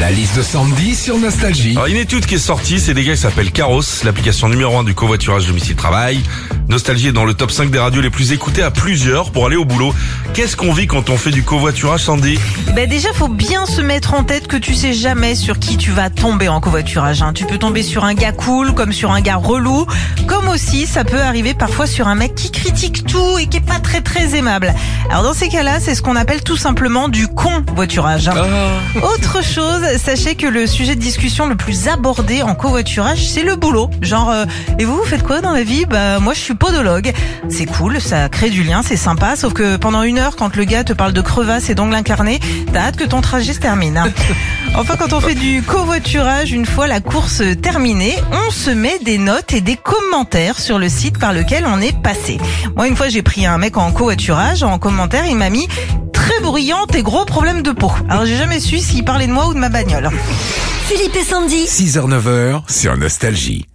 La liste de Sandy sur Nostalgie. Alors, une étude qui est sortie, c'est des gars qui s'appellent Caros, l'application numéro 1 du covoiturage domicile-travail. Nostalgie est dans le top 5 des radios les plus écoutées à plusieurs pour aller au boulot. Qu'est-ce qu'on vit quand on fait du covoiturage, Sandy Ben déjà, faut bien se mettre en tête que tu sais jamais sur qui tu vas tomber en covoiturage. hein. Tu peux tomber sur un gars cool, comme sur un gars relou, comme aussi ça peut arriver parfois sur un mec qui critique tout et qui est pas très très aimable. Alors dans ces cas-là, c'est ce qu'on appelle tout simplement du convoiturage. hein. Autre chose, sachez que le sujet de discussion le plus abordé en covoiturage, c'est le boulot. Genre, euh, et vous, vous faites quoi dans la vie? Bah moi, je suis podologue. C'est cool, ça crée du lien, c'est sympa. Sauf que pendant une heure, quand le gars te parle de crevasses et d'ongles incarnés, t'as hâte que ton trajet se termine. hein. Enfin, quand on fait du covoiturage, une fois la course terminée, on se met des notes et des commentaires sur le site par lequel on est passé. Moi, une fois, j'ai pris un mec en covoiturage. En commentaire, il m'a mis très bruyante et gros problème de peau. Alors, j'ai jamais su s'il parlait de moi ou de ma bagnole. Philippe et Sandy. 6h-9h sur Nostalgie.